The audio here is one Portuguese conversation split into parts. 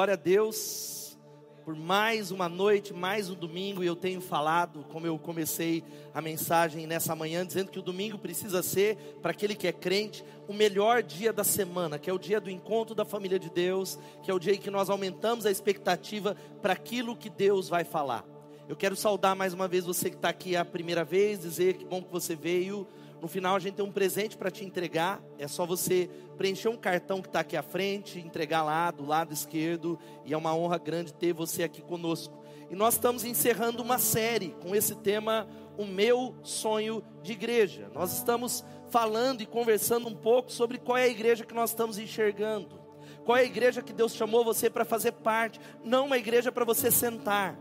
Glória a Deus por mais uma noite, mais um domingo, e eu tenho falado, como eu comecei a mensagem nessa manhã, dizendo que o domingo precisa ser, para aquele que é crente, o melhor dia da semana, que é o dia do encontro da família de Deus, que é o dia em que nós aumentamos a expectativa para aquilo que Deus vai falar. Eu quero saudar mais uma vez você que está aqui a primeira vez, dizer que bom que você veio. No final a gente tem um presente para te entregar. É só você preencher um cartão que está aqui à frente, entregar lá do lado esquerdo. E é uma honra grande ter você aqui conosco. E nós estamos encerrando uma série com esse tema, o meu sonho de igreja. Nós estamos falando e conversando um pouco sobre qual é a igreja que nós estamos enxergando. Qual é a igreja que Deus chamou você para fazer parte? Não uma igreja para você sentar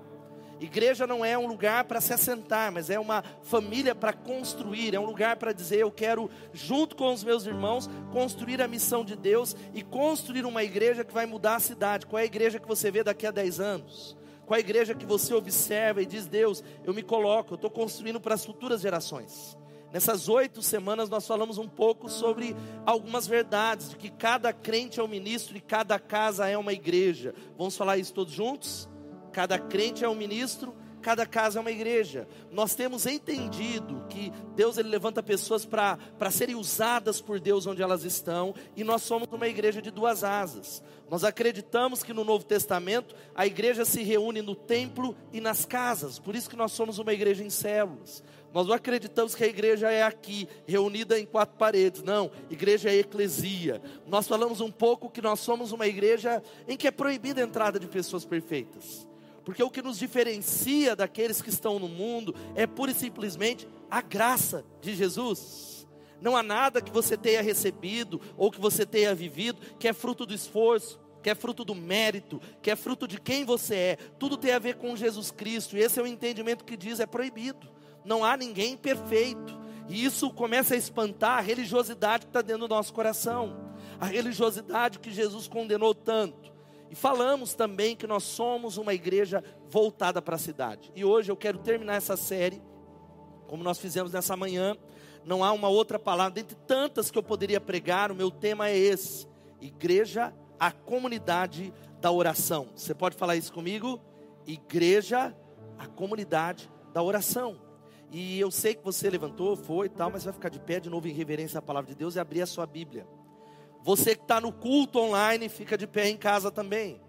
Igreja não é um lugar para se assentar, mas é uma família para construir, é um lugar para dizer: eu quero, junto com os meus irmãos, construir a missão de Deus e construir uma igreja que vai mudar a cidade. Qual é a igreja que você vê daqui a 10 anos? Qual é a igreja que você observa e diz: Deus, eu me coloco, eu estou construindo para as futuras gerações. Nessas oito semanas nós falamos um pouco sobre algumas verdades, de que cada crente é um ministro e cada casa é uma igreja. Vamos falar isso todos juntos? Cada crente é um ministro, cada casa é uma igreja. Nós temos entendido que Deus ele levanta pessoas para serem usadas por Deus onde elas estão, e nós somos uma igreja de duas asas. Nós acreditamos que no Novo Testamento a igreja se reúne no templo e nas casas, por isso que nós somos uma igreja em células. Nós não acreditamos que a igreja é aqui, reunida em quatro paredes. Não, igreja é eclesia. Nós falamos um pouco que nós somos uma igreja em que é proibida a entrada de pessoas perfeitas. Porque o que nos diferencia daqueles que estão no mundo é pura e simplesmente a graça de Jesus. Não há nada que você tenha recebido ou que você tenha vivido que é fruto do esforço, que é fruto do mérito, que é fruto de quem você é. Tudo tem a ver com Jesus Cristo. E esse é o entendimento que diz é proibido. Não há ninguém perfeito. E isso começa a espantar a religiosidade que está dentro do nosso coração. A religiosidade que Jesus condenou tanto. E falamos também que nós somos uma igreja voltada para a cidade. E hoje eu quero terminar essa série, como nós fizemos nessa manhã. Não há uma outra palavra, dentre tantas que eu poderia pregar, o meu tema é esse: Igreja, a comunidade da oração. Você pode falar isso comigo? Igreja, a comunidade da oração. E eu sei que você levantou, foi e tal, mas vai ficar de pé de novo em reverência à palavra de Deus e abrir a sua Bíblia. Você que está no culto online, fica de pé em casa também.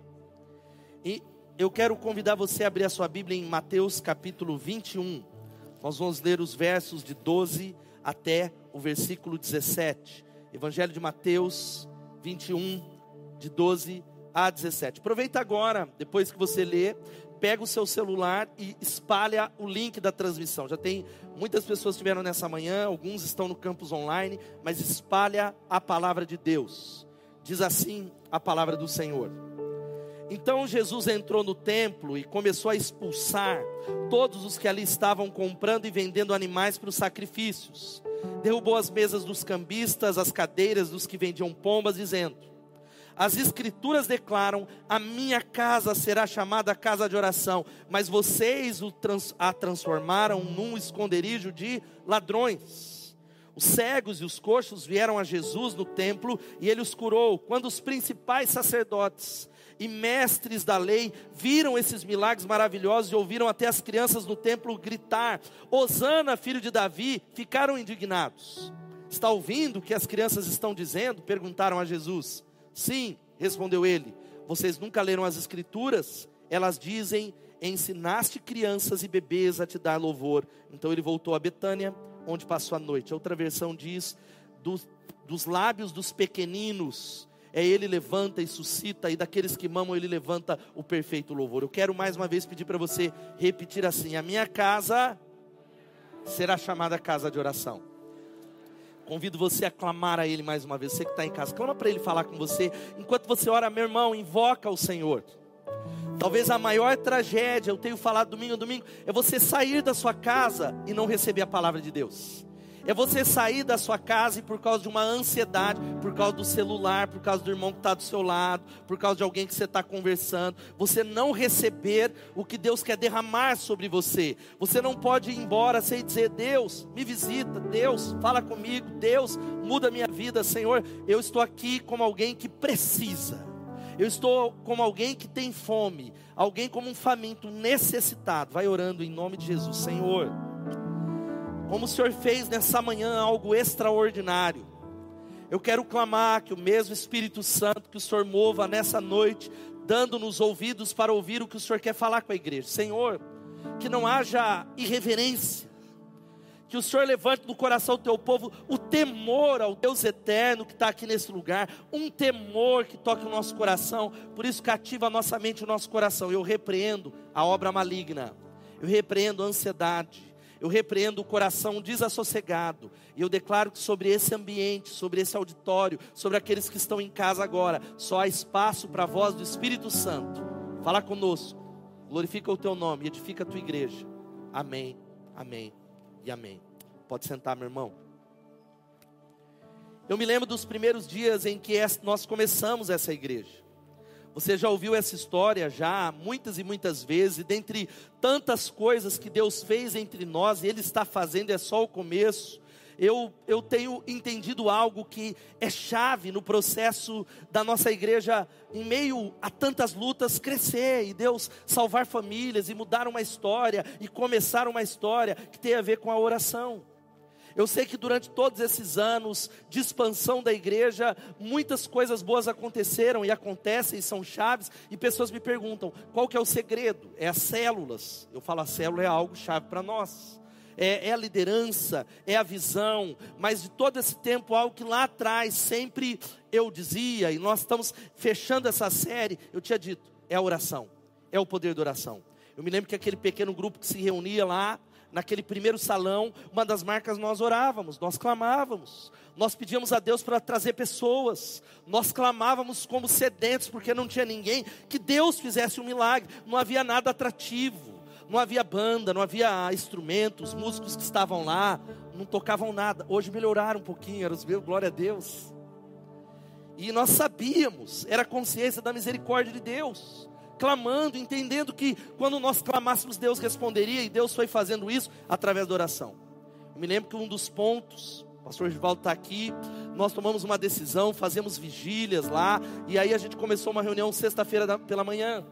E eu quero convidar você a abrir a sua Bíblia em Mateus capítulo 21. Nós vamos ler os versos de 12 até o versículo 17. Evangelho de Mateus 21, de 12 a 17. Aproveita agora, depois que você lê, pega o seu celular e espalha o link da transmissão. Já tem muitas pessoas que vieram nessa manhã, alguns estão no campus online, mas espalha a palavra de Deus. Diz assim a palavra do Senhor. Então Jesus entrou no templo e começou a expulsar todos os que ali estavam comprando e vendendo animais para os sacrifícios. Derrubou as mesas dos cambistas, as cadeiras dos que vendiam pombas, dizendo: as escrituras declaram: a minha casa será chamada casa de oração, mas vocês a transformaram num esconderijo de ladrões. Os cegos e os coxos vieram a Jesus no templo e ele os curou. Quando os principais sacerdotes e mestres da lei viram esses milagres maravilhosos e ouviram até as crianças no templo gritar: Hosana, filho de Davi, ficaram indignados. Está ouvindo o que as crianças estão dizendo? Perguntaram a Jesus. Sim, respondeu ele. Vocês nunca leram as Escrituras? Elas dizem: Ensinaste crianças e bebês a te dar louvor. Então ele voltou a Betânia, onde passou a noite. Outra versão diz: dos, dos lábios dos pequeninos. É ele levanta e suscita, e daqueles que mamam, ele levanta o perfeito louvor. Eu quero mais uma vez pedir para você repetir assim: A minha casa será chamada casa de oração. Convido você a clamar a Ele mais uma vez. Você que está em casa, clama para Ele falar com você. Enquanto você ora, meu irmão, invoca o Senhor. Talvez a maior tragédia, eu tenho falado domingo a domingo, é você sair da sua casa e não receber a palavra de Deus. É você sair da sua casa e por causa de uma ansiedade, por causa do celular, por causa do irmão que está do seu lado, por causa de alguém que você está conversando, você não receber o que Deus quer derramar sobre você. Você não pode ir embora sem dizer: Deus, me visita, Deus, fala comigo, Deus, muda minha vida, Senhor. Eu estou aqui como alguém que precisa. Eu estou como alguém que tem fome, alguém como um faminto necessitado. Vai orando em nome de Jesus, Senhor. Como o Senhor fez nessa manhã algo extraordinário. Eu quero clamar que o mesmo Espírito Santo que o Senhor mova nessa noite, dando-nos ouvidos para ouvir o que o Senhor quer falar com a igreja. Senhor, que não haja irreverência, que o Senhor levante no coração do teu povo o temor ao Deus eterno que está aqui nesse lugar, um temor que toque o nosso coração, por isso cativa a nossa mente e o nosso coração. Eu repreendo a obra maligna, eu repreendo a ansiedade, eu repreendo o coração desassossegado, e eu declaro que sobre esse ambiente, sobre esse auditório, sobre aqueles que estão em casa agora, só há espaço para a voz do Espírito Santo. Fala conosco, glorifica o teu nome, edifica a tua igreja. Amém, amém e amém. Pode sentar, meu irmão. Eu me lembro dos primeiros dias em que nós começamos essa igreja. Você já ouviu essa história já muitas e muitas vezes, dentre tantas coisas que Deus fez entre nós, e Ele está fazendo, é só o começo. Eu, eu tenho entendido algo que é chave no processo da nossa igreja, em meio a tantas lutas, crescer e Deus salvar famílias e mudar uma história e começar uma história que tem a ver com a oração. Eu sei que durante todos esses anos de expansão da igreja, muitas coisas boas aconteceram e acontecem e são chaves, e pessoas me perguntam: qual que é o segredo? É as células. Eu falo, a célula é algo chave para nós. É, é, a liderança, é a visão, mas de todo esse tempo, algo que lá atrás sempre eu dizia, e nós estamos fechando essa série, eu tinha dito, é a oração, é o poder da oração. Eu me lembro que aquele pequeno grupo que se reunia lá, naquele primeiro salão, uma das marcas nós orávamos, nós clamávamos, nós pedíamos a Deus para trazer pessoas, nós clamávamos como sedentos, porque não tinha ninguém, que Deus fizesse um milagre, não havia nada atrativo, não havia banda, não havia instrumentos, músicos que estavam lá, não tocavam nada. Hoje melhoraram um pouquinho, eram os meus, glória a Deus. E nós sabíamos, era consciência da misericórdia de Deus clamando, entendendo que quando nós clamássemos, Deus responderia, e Deus foi fazendo isso através da oração. Eu me lembro que um dos pontos, o pastor Givaldo está aqui, nós tomamos uma decisão, fazemos vigílias lá, e aí a gente começou uma reunião sexta-feira pela manhã,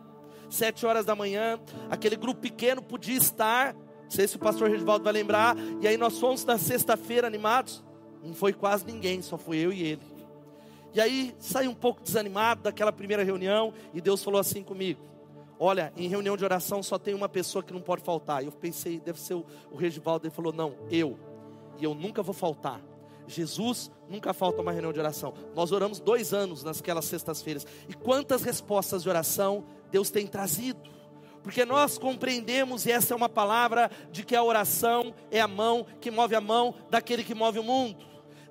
sete horas da manhã, aquele grupo pequeno podia estar, não sei se o pastor Regivaldo vai lembrar, e aí nós fomos na sexta-feira animados, não foi quase ninguém, só foi eu e ele. E aí saí um pouco desanimado daquela primeira reunião e Deus falou assim comigo: Olha, em reunião de oração só tem uma pessoa que não pode faltar. Eu pensei, deve ser o, o Regivaldo. Ele falou: Não, eu. E eu nunca vou faltar. Jesus nunca falta uma reunião de oração. Nós oramos dois anos naquelas sextas-feiras. E quantas respostas de oração Deus tem trazido? Porque nós compreendemos, e essa é uma palavra, de que a oração é a mão que move a mão daquele que move o mundo.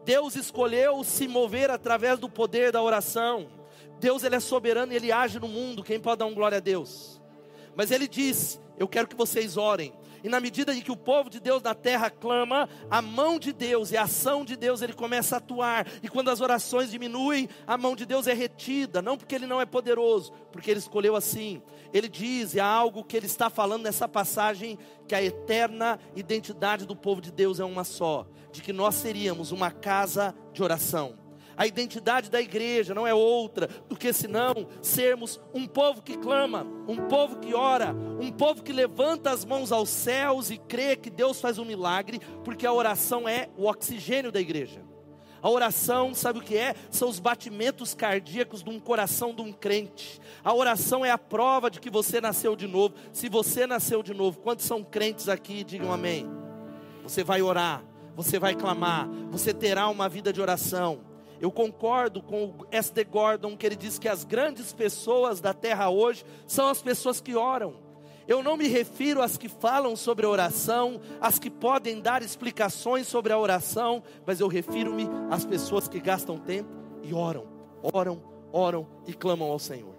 Deus escolheu se mover através do poder da oração. Deus ele é soberano e ele age no mundo. Quem pode dar um glória a Deus? Mas ele diz: Eu quero que vocês orem. E na medida em que o povo de Deus na terra clama, a mão de Deus e a ação de Deus ele começa a atuar. E quando as orações diminuem, a mão de Deus é retida, não porque ele não é poderoso, porque ele escolheu assim. Ele diz, e há algo que ele está falando nessa passagem, que a eterna identidade do povo de Deus é uma só de que nós seríamos uma casa de oração. A identidade da igreja não é outra do que senão sermos um povo que clama, um povo que ora, um povo que levanta as mãos aos céus e crê que Deus faz um milagre, porque a oração é o oxigênio da igreja. A oração, sabe o que é? São os batimentos cardíacos de um coração de um crente. A oração é a prova de que você nasceu de novo. Se você nasceu de novo, quantos são crentes aqui? Digam amém. Você vai orar, você vai clamar, você terá uma vida de oração. Eu concordo com o S.D. Gordon, que ele diz que as grandes pessoas da terra hoje são as pessoas que oram. Eu não me refiro às que falam sobre a oração, às que podem dar explicações sobre a oração, mas eu refiro-me às pessoas que gastam tempo e oram, oram, oram e clamam ao Senhor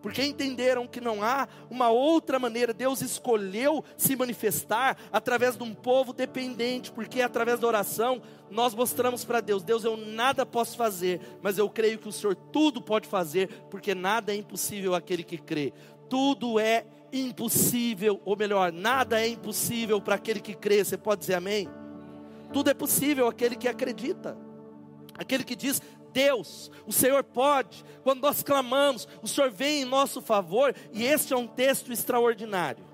porque entenderam que não há uma outra maneira. Deus escolheu se manifestar através de um povo dependente, porque através da oração nós mostramos para Deus: Deus, eu nada posso fazer, mas eu creio que o Senhor tudo pode fazer, porque nada é impossível aquele que crê. Tudo é impossível, ou melhor, nada é impossível para aquele que crê. Você pode dizer amém? Tudo é possível aquele que acredita, aquele que diz: Deus, o Senhor pode. Quando nós clamamos, o Senhor vem em nosso favor. E este é um texto extraordinário.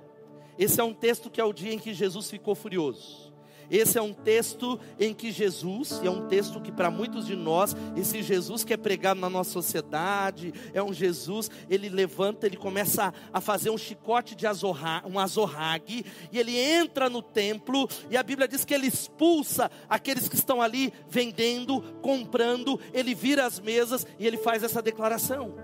Esse é um texto que é o dia em que Jesus ficou furioso. Esse é um texto em que Jesus, e é um texto que para muitos de nós, esse Jesus que é pregado na nossa sociedade, é um Jesus, ele levanta, ele começa a, fazer um chicote de azorra, um azorrague, e ele entra no templo, e a Bíblia diz que ele expulsa aqueles que estão ali vendendo, comprando, ele vira as mesas e ele faz essa declaração.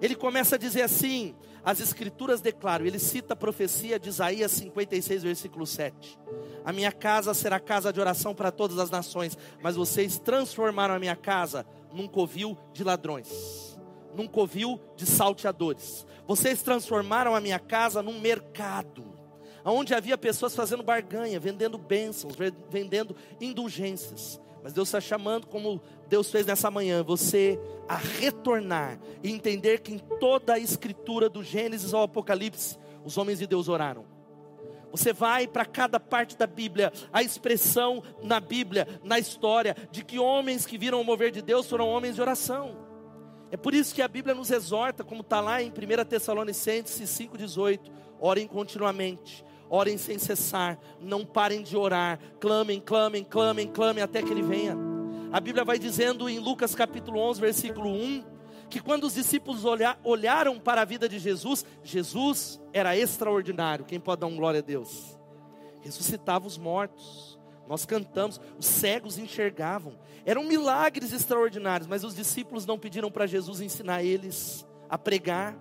Ele começa a dizer assim: as Escrituras declaram, ele cita a profecia de Isaías 56, versículo 7. A minha casa será casa de oração para todas as nações, mas vocês transformaram a minha casa num covil de ladrões, num covil de salteadores. Vocês transformaram a minha casa num mercado, onde havia pessoas fazendo barganha, vendendo bênçãos, vendendo indulgências. Mas Deus está chamando, como Deus fez nessa manhã, você a retornar e entender que em toda a escritura, do Gênesis ao Apocalipse, os homens de Deus oraram. Você vai para cada parte da Bíblia, a expressão na Bíblia, na história, de que homens que viram o mover de Deus foram homens de oração. É por isso que a Bíblia nos exorta, como está lá em 1 Tessalonicenses 5,18: orem continuamente, orem sem cessar, não parem de orar, clamem, clamem, clamem, clamem até que Ele venha. A Bíblia vai dizendo em Lucas capítulo 11, versículo 1, que quando os discípulos olhar, olharam para a vida de Jesus, Jesus era extraordinário. Quem pode dar um glória a Deus? Ressuscitava os mortos. Nós cantamos, os cegos enxergavam. Eram milagres extraordinários, mas os discípulos não pediram para Jesus ensinar eles a pregar.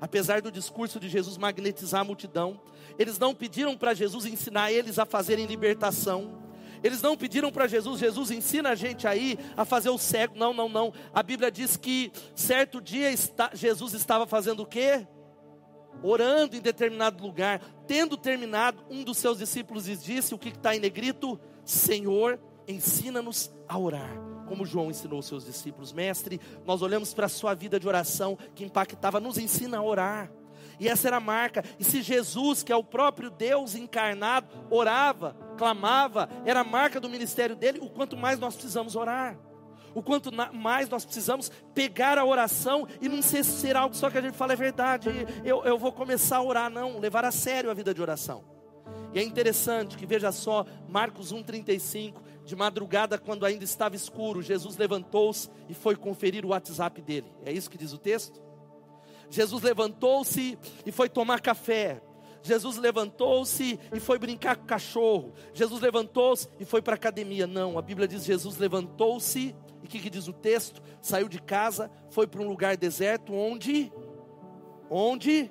Apesar do discurso de Jesus magnetizar a multidão, eles não pediram para Jesus ensinar eles a fazerem libertação. Eles não pediram para Jesus, Jesus ensina a gente aí a fazer o cego. Não, não, não. A Bíblia diz que certo dia está, Jesus estava fazendo o quê? Orando em determinado lugar. Tendo terminado, um dos seus discípulos disse: O que está em negrito? Senhor, ensina-nos a orar como João ensinou seus discípulos, mestre, nós olhamos para a sua vida de oração que impactava, nos ensina a orar. E essa era a marca. E se Jesus, que é o próprio Deus encarnado, orava, clamava, era a marca do ministério dele, o quanto mais nós precisamos orar. O quanto mais nós precisamos pegar a oração e não ser, ser algo só que a gente fala é verdade, eu, eu vou começar a orar, não, levar a sério a vida de oração. E é interessante que veja só, Marcos 1,35, de madrugada, quando ainda estava escuro, Jesus levantou-se e foi conferir o WhatsApp dele. É isso que diz o texto? Jesus levantou-se e foi tomar café. Jesus levantou-se e foi brincar com o cachorro. Jesus levantou-se e foi para a academia. Não, a Bíblia diz: Jesus levantou-se, e o que, que diz o texto? Saiu de casa, foi para um lugar deserto, onde? Onde?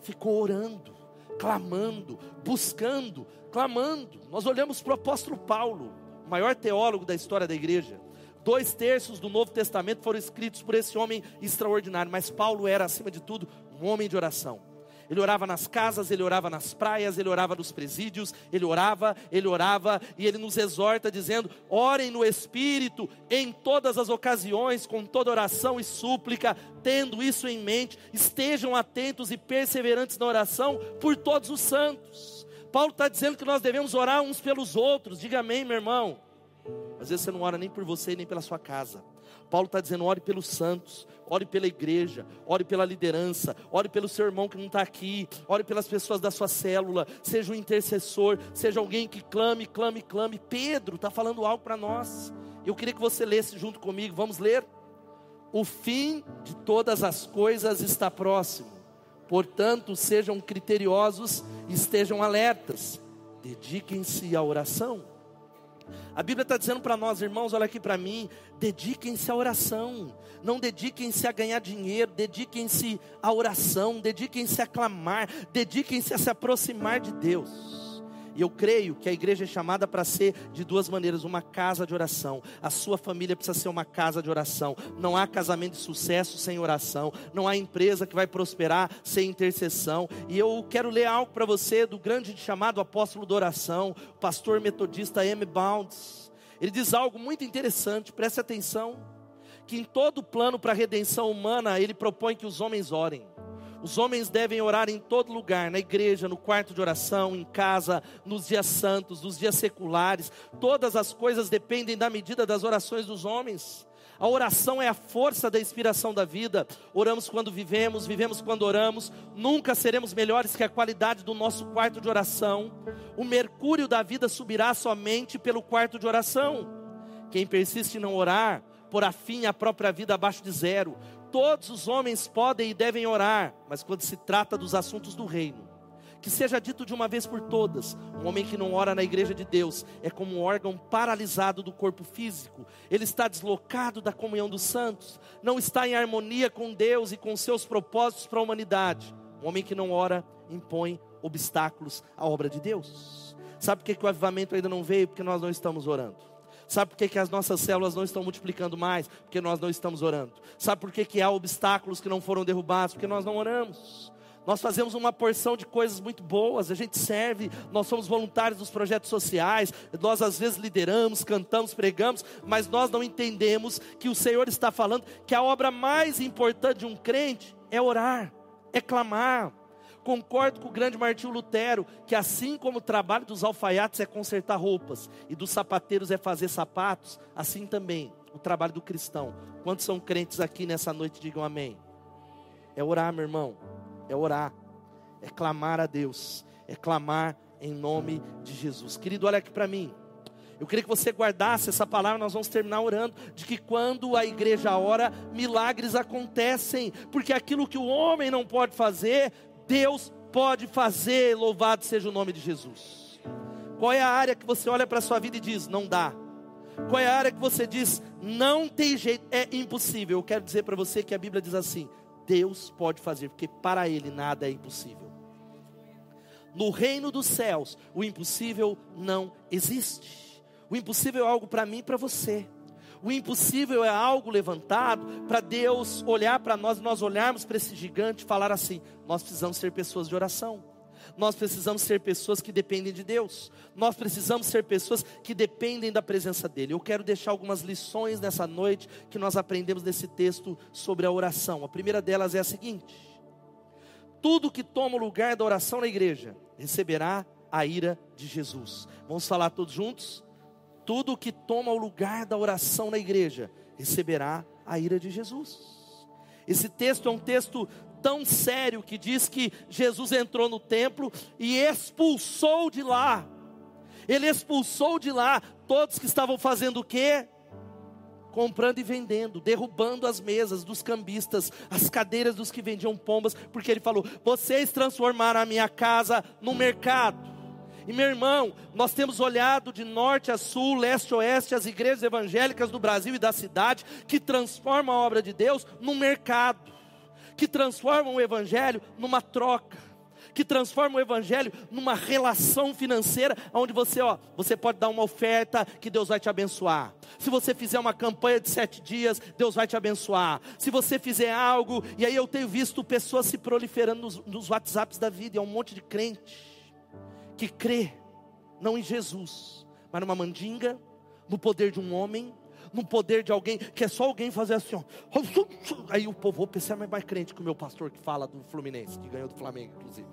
Ficou orando, clamando, buscando, clamando. Nós olhamos para o apóstolo Paulo, maior teólogo da história da igreja. Dois terços do Novo Testamento foram escritos por esse homem extraordinário, mas Paulo era, acima de tudo, um homem de oração. Ele orava nas casas, ele orava nas praias, ele orava nos presídios, ele orava, ele orava, e ele nos exorta dizendo: orem no Espírito em todas as ocasiões, com toda oração e súplica, tendo isso em mente, estejam atentos e perseverantes na oração por todos os santos. Paulo está dizendo que nós devemos orar uns pelos outros, diga amém, meu irmão. Às vezes você não ora nem por você, nem pela sua casa. Paulo está dizendo: ore pelos santos, ore pela igreja, ore pela liderança, ore pelo seu irmão que não está aqui, ore pelas pessoas da sua célula, seja um intercessor, seja alguém que clame, clame, clame. Pedro está falando algo para nós. Eu queria que você lesse junto comigo, vamos ler? O fim de todas as coisas está próximo, portanto, sejam criteriosos estejam alertas, dediquem-se à oração a Bíblia está dizendo para nós, irmãos, olha aqui para mim, dediquem-se à oração, não dediquem-se a ganhar dinheiro, dediquem-se à oração, dediquem-se a clamar, dediquem-se a se aproximar de Deus. E eu creio que a igreja é chamada para ser de duas maneiras: uma casa de oração. A sua família precisa ser uma casa de oração. Não há casamento de sucesso sem oração. Não há empresa que vai prosperar sem intercessão. E eu quero ler algo para você do grande chamado apóstolo da oração, pastor metodista M. Bounds. Ele diz algo muito interessante, preste atenção. Que em todo plano para a redenção humana, ele propõe que os homens orem. Os homens devem orar em todo lugar, na igreja, no quarto de oração, em casa, nos dias santos, nos dias seculares. Todas as coisas dependem da medida das orações dos homens. A oração é a força da inspiração da vida. Oramos quando vivemos, vivemos quando oramos. Nunca seremos melhores que a qualidade do nosso quarto de oração. O mercúrio da vida subirá somente pelo quarto de oração. Quem persiste em não orar, porá fim à própria vida abaixo de zero. Todos os homens podem e devem orar, mas quando se trata dos assuntos do reino, que seja dito de uma vez por todas: um homem que não ora na igreja de Deus é como um órgão paralisado do corpo físico, ele está deslocado da comunhão dos santos, não está em harmonia com Deus e com seus propósitos para a humanidade. Um homem que não ora impõe obstáculos à obra de Deus. Sabe por que, que o avivamento ainda não veio? Porque nós não estamos orando. Sabe por que, que as nossas células não estão multiplicando mais? Porque nós não estamos orando. Sabe por que, que há obstáculos que não foram derrubados? Porque nós não oramos. Nós fazemos uma porção de coisas muito boas, a gente serve, nós somos voluntários dos projetos sociais, nós às vezes lideramos, cantamos, pregamos, mas nós não entendemos que o Senhor está falando que a obra mais importante de um crente é orar, é clamar. Concordo com o grande Martinho Lutero, que assim como o trabalho dos alfaiates é consertar roupas e dos sapateiros é fazer sapatos, assim também o trabalho do cristão. Quantos são crentes aqui nessa noite? Digam amém. É orar, meu irmão é orar, é clamar a Deus, é clamar em nome de Jesus. Querido, olha aqui para mim. Eu queria que você guardasse essa palavra, nós vamos terminar orando, de que quando a igreja ora, milagres acontecem, porque aquilo que o homem não pode fazer, Deus pode fazer, louvado seja o nome de Jesus. Qual é a área que você olha para a sua vida e diz, não dá? Qual é a área que você diz, não tem jeito, é impossível? Eu quero dizer para você que a Bíblia diz assim: Deus pode fazer, porque para Ele nada é impossível. No reino dos céus, o impossível não existe. O impossível é algo para mim e para você. O impossível é algo levantado para Deus olhar para nós, nós olharmos para esse gigante e falar assim: nós precisamos ser pessoas de oração. Nós precisamos ser pessoas que dependem de Deus. Nós precisamos ser pessoas que dependem da presença dEle. Eu quero deixar algumas lições nessa noite que nós aprendemos nesse texto sobre a oração. A primeira delas é a seguinte: tudo que toma o lugar da oração na igreja receberá a ira de Jesus. Vamos falar todos juntos? Tudo que toma o lugar da oração na igreja receberá a ira de Jesus. Esse texto é um texto tão sério que diz que Jesus entrou no templo e expulsou de lá. Ele expulsou de lá todos que estavam fazendo o quê? comprando e vendendo, derrubando as mesas dos cambistas, as cadeiras dos que vendiam pombas, porque ele falou: "Vocês transformaram a minha casa no mercado". E meu irmão, nós temos olhado de norte a sul, leste a oeste, as igrejas evangélicas do Brasil e da cidade que transformam a obra de Deus num mercado que transformam o Evangelho numa troca, que transformam o Evangelho numa relação financeira, onde você, ó, você pode dar uma oferta que Deus vai te abençoar. Se você fizer uma campanha de sete dias, Deus vai te abençoar. Se você fizer algo, e aí eu tenho visto pessoas se proliferando nos, nos WhatsApps da vida, é um monte de crente que crê, não em Jesus, mas numa mandinga, no poder de um homem, no poder de alguém, que é só alguém fazer assim, ó. Aí o povo, vou pensar mais, mais crente que o meu pastor que fala do Fluminense, que ganhou do Flamengo, inclusive.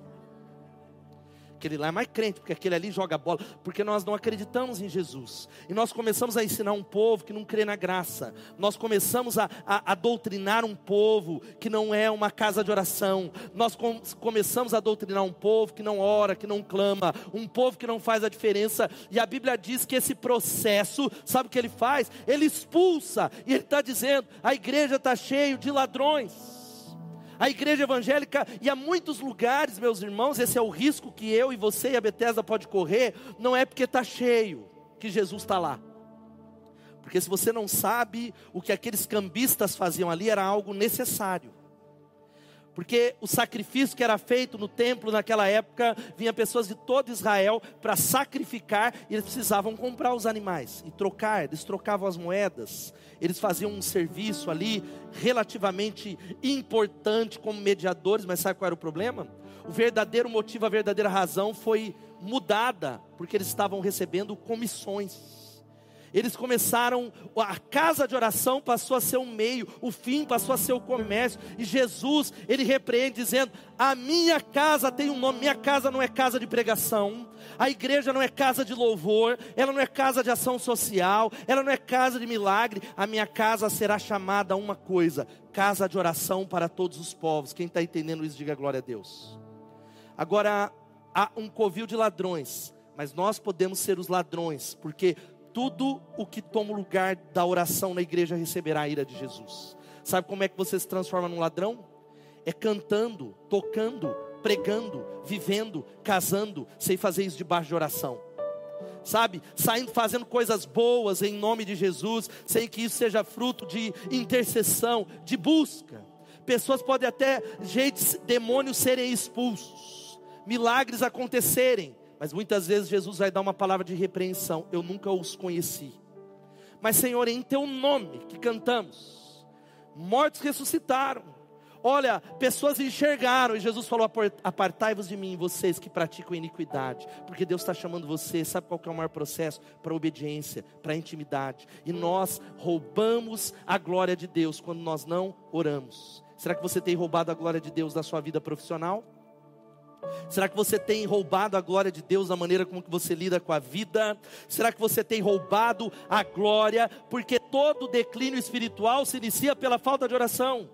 Aquele lá é mais crente, porque aquele ali joga bola, porque nós não acreditamos em Jesus. E nós começamos a ensinar um povo que não crê na graça. Nós começamos a, a, a doutrinar um povo que não é uma casa de oração. Nós com, começamos a doutrinar um povo que não ora, que não clama, um povo que não faz a diferença. E a Bíblia diz que esse processo, sabe o que ele faz? Ele expulsa. E ele está dizendo: a igreja está cheia de ladrões a igreja evangélica, e há muitos lugares, meus irmãos, esse é o risco que eu e você e a Bethesda pode correr, não é porque está cheio que Jesus está lá. Porque se você não sabe, o que aqueles cambistas faziam ali era algo necessário. Porque o sacrifício que era feito no templo naquela época, vinha pessoas de todo Israel para sacrificar, e eles precisavam comprar os animais e trocar, eles trocavam as moedas, eles faziam um serviço ali relativamente importante como mediadores, mas sabe qual era o problema? O verdadeiro motivo, a verdadeira razão foi mudada, porque eles estavam recebendo comissões. Eles começaram, a casa de oração passou a ser um meio, o fim passou a ser o comércio. E Jesus, ele repreende dizendo: "A minha casa tem um nome, minha casa não é casa de pregação, a igreja não é casa de louvor, ela não é casa de ação social, ela não é casa de milagre, a minha casa será chamada uma coisa: casa de oração para todos os povos". Quem está entendendo isso, diga glória a Deus. Agora há um covil de ladrões, mas nós podemos ser os ladrões, porque tudo o que toma o lugar da oração na igreja receberá a ira de Jesus. Sabe como é que você se transforma num ladrão? É cantando, tocando, pregando, vivendo, casando, sem fazer isso debaixo de oração. Sabe, saindo fazendo coisas boas em nome de Jesus, sem que isso seja fruto de intercessão, de busca. Pessoas podem até, gente, demônios serem expulsos, milagres acontecerem, mas muitas vezes Jesus vai dar uma palavra de repreensão: Eu nunca os conheci. Mas, Senhor, em teu nome que cantamos, mortos ressuscitaram. Olha, pessoas enxergaram e Jesus falou: Apartai-vos de mim, vocês que praticam iniquidade, porque Deus está chamando você. Sabe qual é o maior processo? Para obediência, para intimidade. E nós roubamos a glória de Deus quando nós não oramos. Será que você tem roubado a glória de Deus da sua vida profissional? Será que você tem roubado a glória de Deus na maneira como que você lida com a vida? Será que você tem roubado a glória? Porque todo declínio espiritual se inicia pela falta de oração.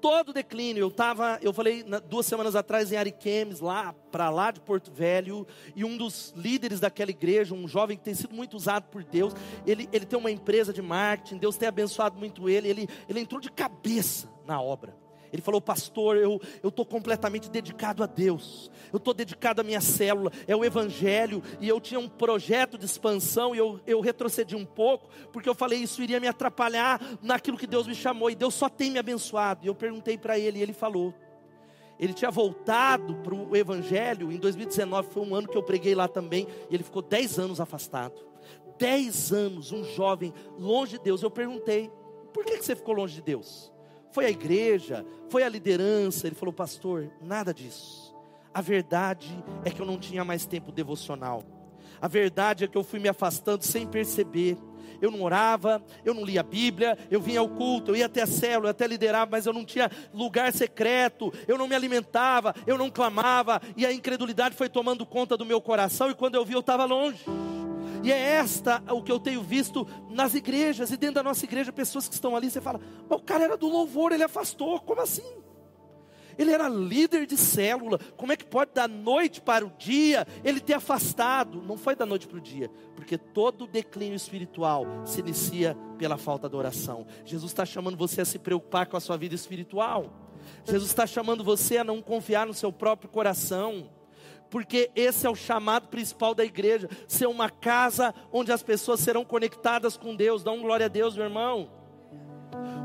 Todo declínio, eu estava, eu falei duas semanas atrás em Ariquemes, lá para lá de Porto Velho, e um dos líderes daquela igreja, um jovem que tem sido muito usado por Deus, ele, ele tem uma empresa de marketing, Deus tem abençoado muito ele, ele, ele entrou de cabeça na obra. Ele falou, pastor, eu estou completamente dedicado a Deus, eu estou dedicado à minha célula, é o Evangelho, e eu tinha um projeto de expansão, e eu, eu retrocedi um pouco, porque eu falei, isso iria me atrapalhar naquilo que Deus me chamou, e Deus só tem me abençoado. E eu perguntei para ele, e ele falou, ele tinha voltado para o Evangelho, em 2019 foi um ano que eu preguei lá também, e ele ficou 10 anos afastado. 10 anos, um jovem longe de Deus. Eu perguntei, por que, que você ficou longe de Deus? Foi a igreja, foi a liderança. Ele falou, pastor, nada disso. A verdade é que eu não tinha mais tempo devocional. A verdade é que eu fui me afastando sem perceber. Eu não orava, eu não lia a Bíblia, eu vinha ao culto, eu ia até a célula, eu até liderava, mas eu não tinha lugar secreto, eu não me alimentava, eu não clamava, e a incredulidade foi tomando conta do meu coração, e quando eu vi, eu estava longe. E é esta o que eu tenho visto nas igrejas e dentro da nossa igreja, pessoas que estão ali, você fala, o cara era do louvor, ele afastou, como assim? Ele era líder de célula, como é que pode da noite para o dia ele ter afastado? Não foi da noite para o dia, porque todo declínio espiritual se inicia pela falta da oração. Jesus está chamando você a se preocupar com a sua vida espiritual. Jesus está chamando você a não confiar no seu próprio coração porque esse é o chamado principal da igreja, ser uma casa onde as pessoas serão conectadas com Deus. Dá um glória a Deus, meu irmão.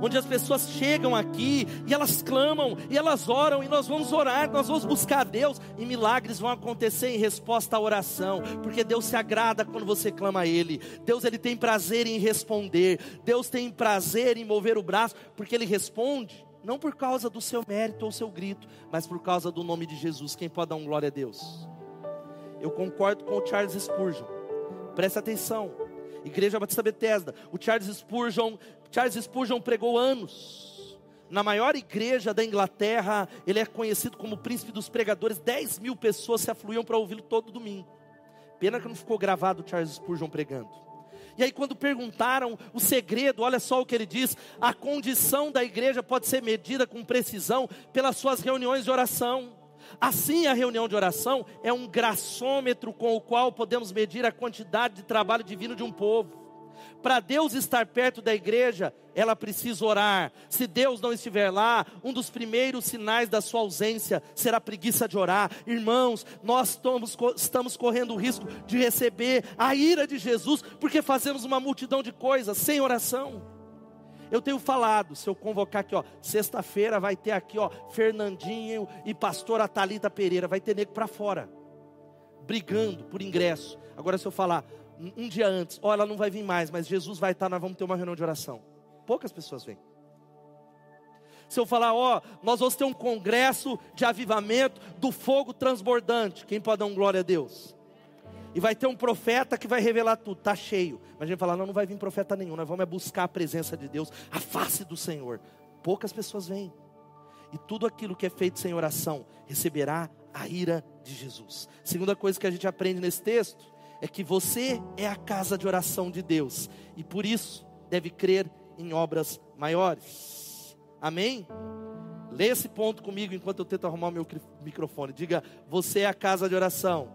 Onde as pessoas chegam aqui e elas clamam e elas oram e nós vamos orar, nós vamos buscar Deus e milagres vão acontecer em resposta à oração, porque Deus se agrada quando você clama a Ele. Deus ele tem prazer em responder. Deus tem prazer em mover o braço, porque Ele responde não por causa do seu mérito ou seu grito, mas por causa do nome de Jesus. Quem pode dar um glória a Deus? Eu concordo com o Charles Spurgeon. Presta atenção. Igreja Batista Bethesda. O Charles Spurgeon, Charles Spurgeon pregou anos. Na maior igreja da Inglaterra, ele é conhecido como príncipe dos pregadores. 10 mil pessoas se afluíam para ouvi-lo todo domingo. Pena que não ficou gravado o Charles Spurgeon pregando. E aí, quando perguntaram o segredo, olha só o que ele diz: a condição da igreja pode ser medida com precisão pelas suas reuniões de oração. Assim, a reunião de oração é um graçômetro com o qual podemos medir a quantidade de trabalho divino de um povo. Para Deus estar perto da igreja, ela precisa orar. Se Deus não estiver lá, um dos primeiros sinais da sua ausência será a preguiça de orar. Irmãos, nós estamos, correndo o risco de receber a ira de Jesus, porque fazemos uma multidão de coisas sem oração. Eu tenho falado, se eu convocar aqui, ó, sexta-feira vai ter aqui, ó, Fernandinho e pastora Talita Pereira, vai ter nego para fora, brigando por ingresso. Agora se eu falar, um dia antes, ó, ela não vai vir mais, mas Jesus vai estar, nós vamos ter uma reunião de oração. Poucas pessoas vêm. Se eu falar, ó, nós vamos ter um congresso de avivamento do fogo transbordante, quem pode dar um glória a Deus? E vai ter um profeta que vai revelar tudo, está cheio. Mas a gente fala, não, não vai vir profeta nenhum, nós vamos é buscar a presença de Deus, a face do Senhor. Poucas pessoas vêm. E tudo aquilo que é feito sem oração receberá a ira de Jesus. Segunda coisa que a gente aprende nesse texto é que você é a casa de oração de Deus e por isso deve crer em obras maiores. Amém? Lê esse ponto comigo enquanto eu tento arrumar o meu microfone. Diga: Você é a casa de oração.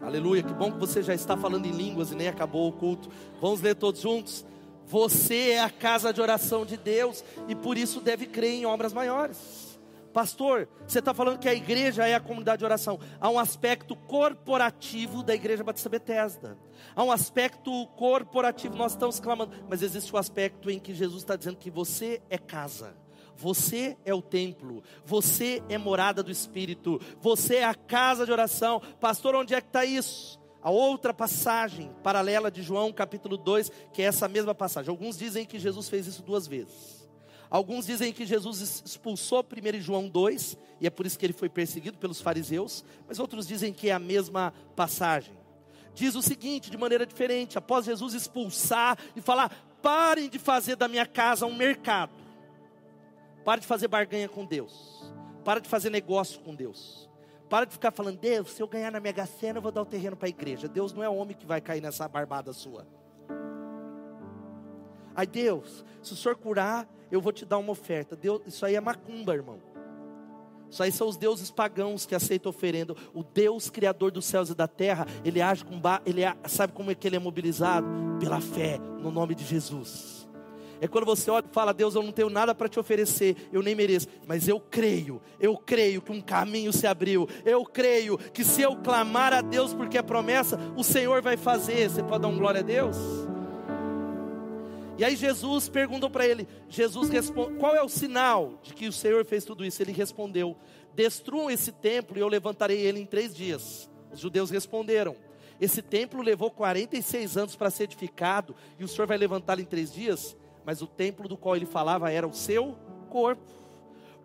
Aleluia, que bom que você já está falando em línguas e nem acabou o culto. Vamos ler todos juntos? Você é a casa de oração de Deus e por isso deve crer em obras maiores. Pastor, você está falando que a igreja é a comunidade de oração. Há um aspecto corporativo da igreja Batista Bethesda. Há um aspecto corporativo, nós estamos clamando, mas existe o um aspecto em que Jesus está dizendo que você é casa. Você é o templo, você é morada do Espírito, você é a casa de oração. Pastor, onde é que está isso? A outra passagem paralela de João capítulo 2, que é essa mesma passagem. Alguns dizem que Jesus fez isso duas vezes. Alguns dizem que Jesus expulsou primeiro em João 2, e é por isso que ele foi perseguido pelos fariseus, mas outros dizem que é a mesma passagem. Diz o seguinte, de maneira diferente, após Jesus expulsar e falar: parem de fazer da minha casa um mercado. Para de fazer barganha com Deus. Para de fazer negócio com Deus. Para de ficar falando, Deus, se eu ganhar na Mega Sena, eu vou dar o terreno para a igreja. Deus não é homem que vai cair nessa barbada sua. Ai, Deus, se o senhor curar, eu vou te dar uma oferta. Deus, isso aí é macumba, irmão. Isso aí são os deuses pagãos que aceitam oferenda. O Deus criador dos céus e da terra, ele age com ele sabe como é que ele é mobilizado? Pela fé no nome de Jesus. É quando você olha e fala: Deus, eu não tenho nada para te oferecer, eu nem mereço, mas eu creio, eu creio que um caminho se abriu, eu creio que se eu clamar a Deus porque é promessa, o Senhor vai fazer. Você pode dar um glória a Deus? E aí Jesus perguntou para ele, Jesus responde, qual é o sinal de que o Senhor fez tudo isso? Ele respondeu: destruam esse templo e eu levantarei ele em três dias. Os judeus responderam: esse templo levou 46 anos para ser edificado e o Senhor vai levantá-lo em três dias? mas o templo do qual ele falava era o seu corpo.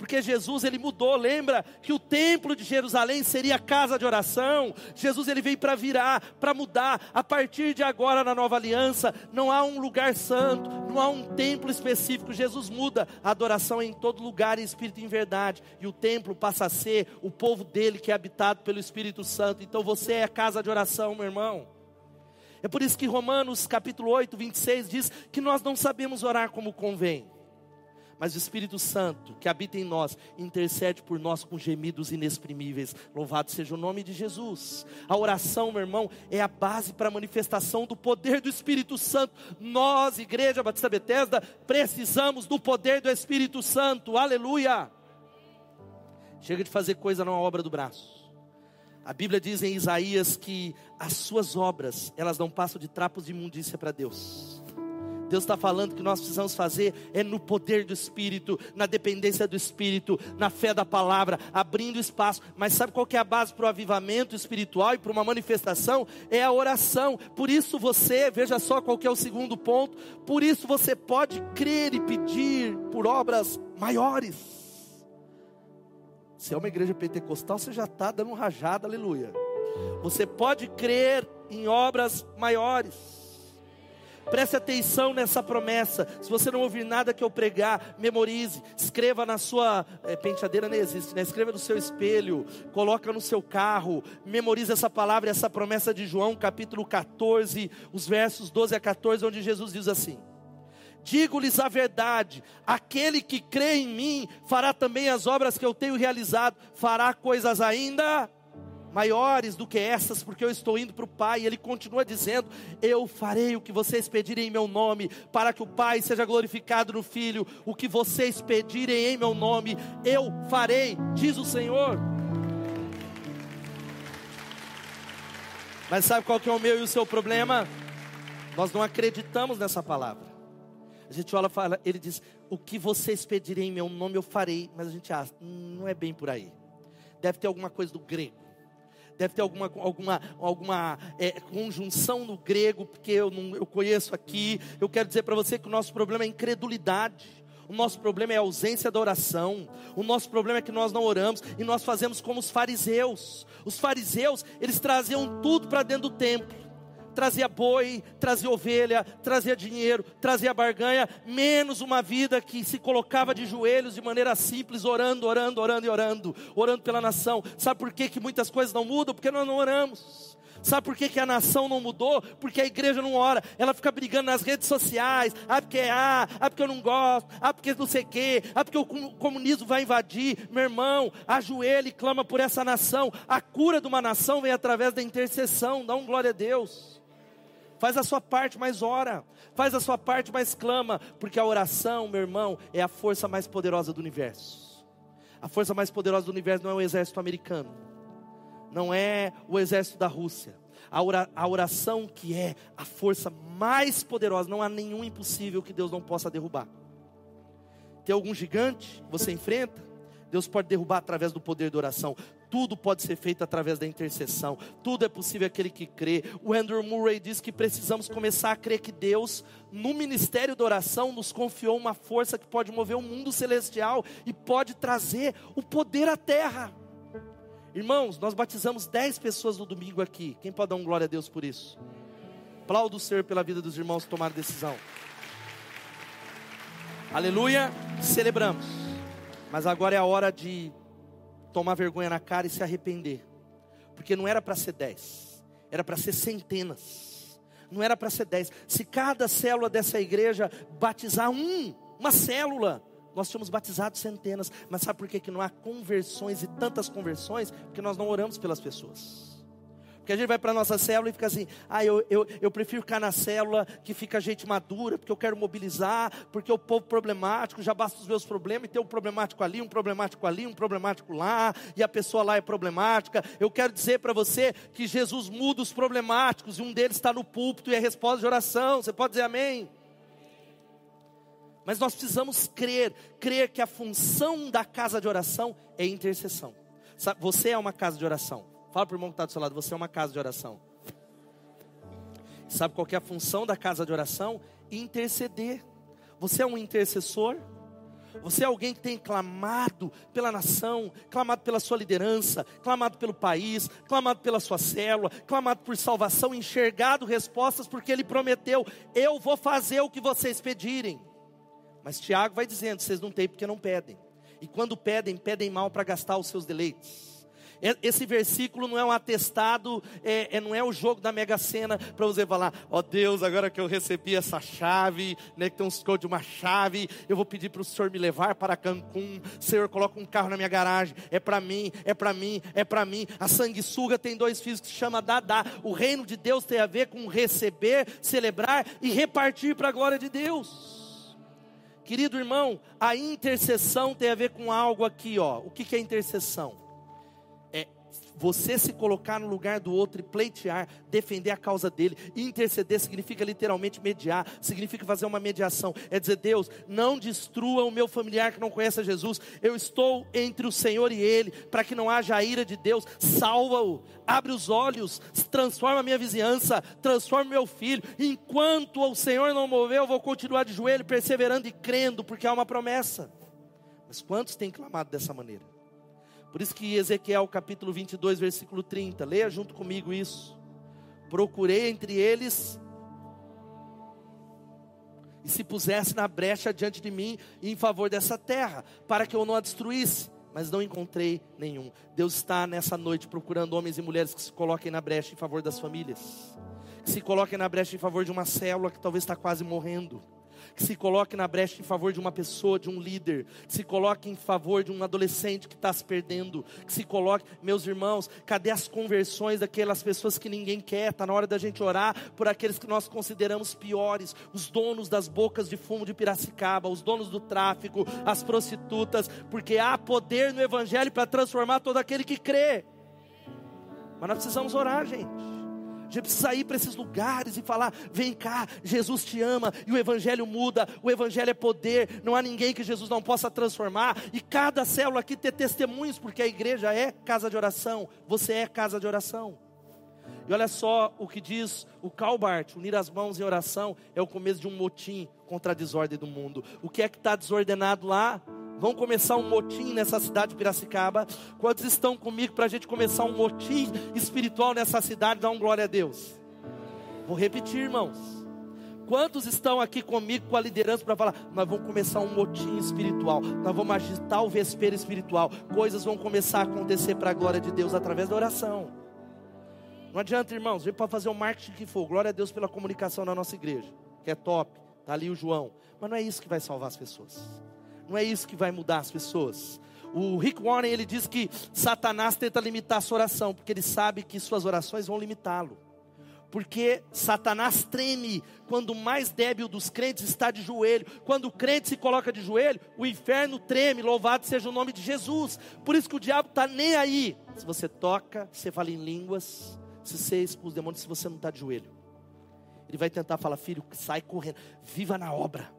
Porque Jesus ele mudou, lembra que o templo de Jerusalém seria casa de oração. Jesus ele veio para virar, para mudar. A partir de agora na nova aliança, não há um lugar santo, não há um templo específico. Jesus muda a adoração em todo lugar em espírito e em verdade. E o templo passa a ser o povo dele que é habitado pelo Espírito Santo. Então você é a casa de oração, meu irmão. É por isso que Romanos capítulo 8, 26 diz que nós não sabemos orar como convém. Mas o Espírito Santo que habita em nós intercede por nós com gemidos inexprimíveis. Louvado seja o nome de Jesus. A oração, meu irmão, é a base para a manifestação do poder do Espírito Santo. Nós, Igreja Batista Bethesda, precisamos do poder do Espírito Santo. Aleluia! Chega de fazer coisa na obra do braço. A Bíblia diz em Isaías que as suas obras, elas não passam de trapos de imundícia para Deus. Deus está falando que nós precisamos fazer é no poder do Espírito, na dependência do Espírito, na fé da palavra, abrindo espaço. Mas sabe qual que é a base para o avivamento espiritual e para uma manifestação? É a oração. Por isso você, veja só qual que é o segundo ponto. Por isso você pode crer e pedir por obras maiores. Se é uma igreja pentecostal, você já está dando um rajada, aleluia. Você pode crer em obras maiores. Preste atenção nessa promessa. Se você não ouvir nada que eu pregar, memorize. Escreva na sua é, penteadeira, não existe, né? Escreva no seu espelho, coloca no seu carro. Memorize essa palavra, essa promessa de João, capítulo 14, os versos 12 a 14, onde Jesus diz assim: Digo-lhes a verdade: aquele que crê em mim fará também as obras que eu tenho realizado, fará coisas ainda do que essas, porque eu estou indo para o Pai. E ele continua dizendo: Eu farei o que vocês pedirem em meu nome, para que o Pai seja glorificado no Filho. O que vocês pedirem em meu nome, eu farei, diz o Senhor. Mas sabe qual que é o meu e o seu problema? Nós não acreditamos nessa palavra. A gente olha e fala, ele diz: O que vocês pedirem em meu nome eu farei. Mas a gente acha, hum, não é bem por aí. Deve ter alguma coisa do grego. Deve ter alguma, alguma, alguma é, conjunção no grego, porque eu, não, eu conheço aqui. Eu quero dizer para você que o nosso problema é incredulidade. O nosso problema é a ausência da oração. O nosso problema é que nós não oramos e nós fazemos como os fariseus. Os fariseus, eles traziam tudo para dentro do templo. Trazia boi, trazia ovelha, trazia dinheiro, trazia barganha, menos uma vida que se colocava de joelhos de maneira simples, orando, orando, orando e orando, orando pela nação. Sabe por que, que muitas coisas não mudam? Porque nós não oramos. Sabe por que, que a nação não mudou? Porque a igreja não ora. Ela fica brigando nas redes sociais. Ah, porque é ah, ah, porque eu não gosto. Ah, porque não sei o quê. Ah, porque o comunismo vai invadir. Meu irmão, ajoelha e clama por essa nação. A cura de uma nação vem através da intercessão. Dá um glória a Deus. Faz a sua parte, mas ora. Faz a sua parte, mas clama. Porque a oração, meu irmão, é a força mais poderosa do universo. A força mais poderosa do universo não é o exército americano não é o exército da Rússia. A oração que é a força mais poderosa, não há nenhum impossível que Deus não possa derrubar. Tem algum gigante você enfrenta? Deus pode derrubar através do poder da oração. Tudo pode ser feito através da intercessão. Tudo é possível aquele que crê. O Andrew Murray diz que precisamos começar a crer que Deus, no ministério da oração, nos confiou uma força que pode mover o mundo celestial e pode trazer o poder à terra. Irmãos, nós batizamos 10 pessoas no domingo aqui. Quem pode dar um glória a Deus por isso? Aplaudo o Senhor pela vida dos irmãos que tomaram decisão. Aleluia, celebramos. Mas agora é a hora de tomar vergonha na cara e se arrepender. Porque não era para ser 10, era para ser centenas. Não era para ser 10. Se cada célula dessa igreja batizar um, uma célula, nós tínhamos batizado centenas, mas sabe por que, que não há conversões e tantas conversões? Porque nós não oramos pelas pessoas. Porque a gente vai para a nossa célula e fica assim, ah, eu, eu, eu prefiro ficar na célula que fica gente madura, porque eu quero mobilizar, porque o povo problemático, já basta os meus problemas, e tem um problemático ali, um problemático ali, um problemático lá, e a pessoa lá é problemática. Eu quero dizer para você que Jesus muda os problemáticos, e um deles está no púlpito e é resposta de oração. Você pode dizer amém? Mas nós precisamos crer, crer que a função da casa de oração é intercessão. Você é uma casa de oração. Fala para o irmão que está do seu lado, você é uma casa de oração. Sabe qual é a função da casa de oração? Interceder. Você é um intercessor? Você é alguém que tem clamado pela nação, clamado pela sua liderança, clamado pelo país, clamado pela sua célula, clamado por salvação, enxergado respostas, porque Ele prometeu: Eu vou fazer o que vocês pedirem. Mas Tiago vai dizendo: vocês não têm porque não pedem. E quando pedem, pedem mal para gastar os seus deleites. Esse versículo não é um atestado, é, é não é o jogo da Mega Sena para você falar, ó oh Deus, agora que eu recebi essa chave, né, que tem um de uma chave, eu vou pedir para o Senhor me levar para Cancún. Senhor, coloca um carro na minha garagem, é para mim, é para mim, é para mim. A sanguessuga tem dois filhos que se chama Dadá. O reino de Deus tem a ver com receber, celebrar e repartir para a glória de Deus. Querido irmão, a intercessão tem a ver com algo aqui, ó. O que, que é intercessão? Você se colocar no lugar do outro e pleitear, defender a causa dele. Interceder significa literalmente mediar, significa fazer uma mediação. É dizer, Deus, não destrua o meu familiar que não conhece a Jesus. Eu estou entre o Senhor e ele, para que não haja a ira de Deus. Salva-o, abre os olhos, transforma a minha vizinhança, transforma meu filho. Enquanto o Senhor não moveu, eu vou continuar de joelho, perseverando e crendo, porque há uma promessa. Mas quantos têm clamado dessa maneira? Por isso que Ezequiel capítulo 22, versículo 30, leia junto comigo isso. Procurei entre eles e se pusesse na brecha diante de mim em favor dessa terra, para que eu não a destruísse, mas não encontrei nenhum. Deus está nessa noite procurando homens e mulheres que se coloquem na brecha em favor das famílias, que se coloquem na brecha em favor de uma célula que talvez está quase morrendo que se coloque na brecha em favor de uma pessoa, de um líder, que se coloque em favor de um adolescente que está se perdendo, que se coloque, meus irmãos, cadê as conversões daquelas pessoas que ninguém quer? Está na hora da gente orar por aqueles que nós consideramos piores, os donos das bocas de fumo de Piracicaba, os donos do tráfico, as prostitutas, porque há poder no Evangelho para transformar todo aquele que crê. Mas nós precisamos orar, gente gente precisa ir para esses lugares e falar: vem cá, Jesus te ama, e o Evangelho muda, o Evangelho é poder, não há ninguém que Jesus não possa transformar, e cada célula aqui ter testemunhos, porque a igreja é casa de oração, você é casa de oração. E olha só o que diz o Calbart: unir as mãos em oração é o começo de um motim contra a desordem do mundo. O que é que está desordenado lá? Vamos começar um motim nessa cidade de Piracicaba. Quantos estão comigo para a gente começar um motim espiritual nessa cidade? Dá um glória a Deus. Vou repetir, irmãos. Quantos estão aqui comigo com a liderança para falar? Nós vamos começar um motim espiritual, nós vamos agitar o vespeiro espiritual, coisas vão começar a acontecer para a glória de Deus através da oração. Não adianta, irmãos, a gente pode fazer o marketing que for, glória a Deus pela comunicação na nossa igreja, que é top, está ali o João, mas não é isso que vai salvar as pessoas, não é isso que vai mudar as pessoas. O Rick Warren ele diz que Satanás tenta limitar a sua oração, porque ele sabe que suas orações vão limitá-lo porque Satanás treme quando o mais débil dos crentes está de joelho. Quando o crente se coloca de joelho, o inferno treme, louvado seja o nome de Jesus. Por isso que o diabo está nem aí. Se você toca, se fala em línguas, se você expulsa demônios, se você não está de joelho. Ele vai tentar falar, filho, sai correndo, viva na obra.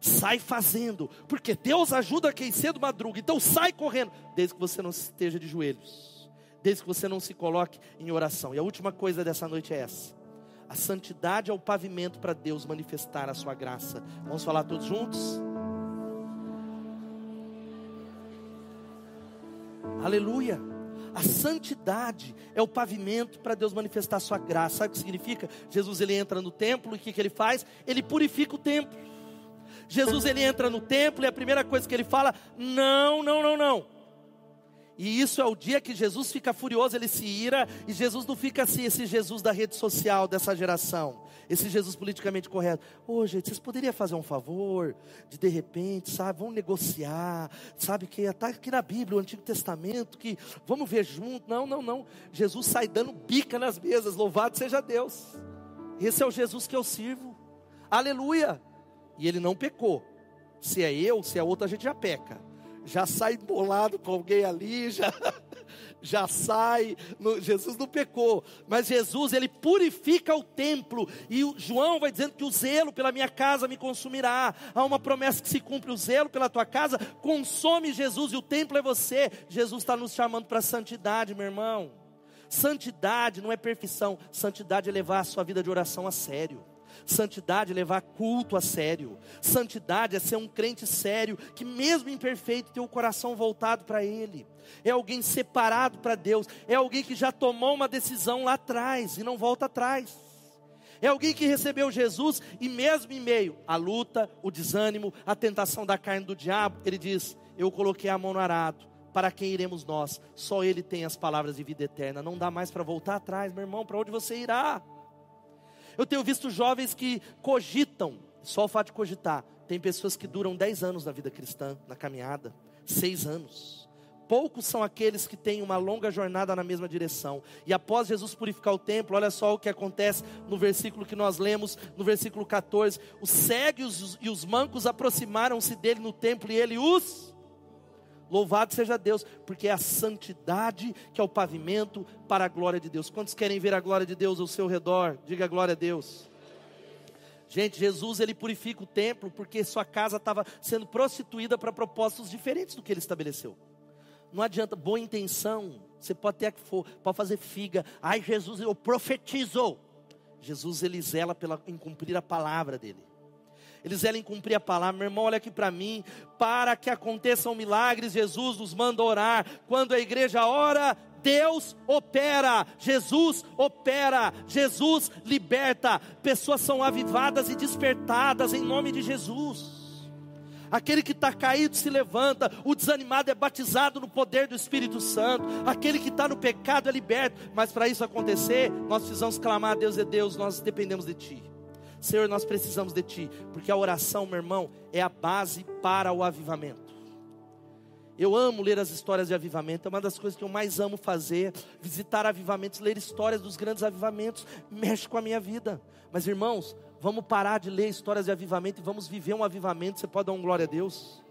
Sai fazendo, porque Deus ajuda quem cedo madruga. Então sai correndo, desde que você não esteja de joelhos desde que você não se coloque em oração. E a última coisa dessa noite é essa: a santidade é o pavimento para Deus manifestar a sua graça. Vamos falar todos juntos? Aleluia. A santidade é o pavimento para Deus manifestar a sua graça. Sabe o que significa? Jesus ele entra no templo e o que, que ele faz? Ele purifica o templo. Jesus ele entra no templo e a primeira coisa que ele fala: não, não, não, não e isso é o dia que Jesus fica furioso, ele se ira, e Jesus não fica assim, esse Jesus da rede social dessa geração, esse Jesus politicamente correto. Ô oh, gente, vocês poderiam fazer um favor, de de repente, sabe, vamos negociar, sabe, que está aqui na Bíblia, o Antigo Testamento, que vamos ver junto. Não, não, não. Jesus sai dando bica nas mesas, louvado seja Deus. Esse é o Jesus que eu sirvo. Aleluia. E ele não pecou. Se é eu, se é outro, a gente já peca já sai bolado com alguém ali, já, já sai. No, Jesus não pecou, mas Jesus ele purifica o templo. E o, João vai dizendo que o zelo pela minha casa me consumirá. Há uma promessa que se cumpre: o zelo pela tua casa consome Jesus, e o templo é você. Jesus está nos chamando para santidade, meu irmão. Santidade não é perfeição, santidade é levar a sua vida de oração a sério. Santidade é levar culto a sério. Santidade é ser um crente sério, que mesmo imperfeito tem o coração voltado para Ele. É alguém separado para Deus. É alguém que já tomou uma decisão lá atrás e não volta atrás. É alguém que recebeu Jesus e mesmo em meio à luta, o desânimo, a tentação da carne do diabo, ele diz: Eu coloquei a mão no arado. Para quem iremos nós? Só Ele tem as palavras de vida eterna. Não dá mais para voltar atrás, meu irmão. Para onde você irá? Eu tenho visto jovens que cogitam, só o fato de cogitar. Tem pessoas que duram 10 anos na vida cristã, na caminhada, 6 anos. Poucos são aqueles que têm uma longa jornada na mesma direção. E após Jesus purificar o templo, olha só o que acontece no versículo que nós lemos, no versículo 14: os cegos e os mancos aproximaram-se dele no templo e ele os Louvado seja Deus, porque é a santidade que é o pavimento para a glória de Deus. Quantos querem ver a glória de Deus ao seu redor? Diga glória a Deus. Gente, Jesus ele purifica o templo porque sua casa estava sendo prostituída para propósitos diferentes do que ele estabeleceu. Não adianta, boa intenção, você pode ter que for, pode fazer figa. Ai, Jesus, eu profetizo. Jesus ele zela pela, em cumprir a palavra dele eles querem cumprir a palavra. Meu irmão, olha aqui para mim. Para que aconteçam milagres, Jesus nos manda orar. Quando a igreja ora, Deus opera, Jesus opera, Jesus liberta. Pessoas são avivadas e despertadas em nome de Jesus. Aquele que está caído se levanta, o desanimado é batizado no poder do Espírito Santo, aquele que está no pecado é liberto. Mas para isso acontecer, nós precisamos clamar: Deus é Deus, nós dependemos de Ti. Senhor, nós precisamos de Ti, porque a oração, meu irmão, é a base para o avivamento. Eu amo ler as histórias de avivamento, é uma das coisas que eu mais amo fazer, visitar avivamentos, ler histórias dos grandes avivamentos, mexe com a minha vida. Mas irmãos, vamos parar de ler histórias de avivamento e vamos viver um avivamento. Você pode dar um glória a Deus?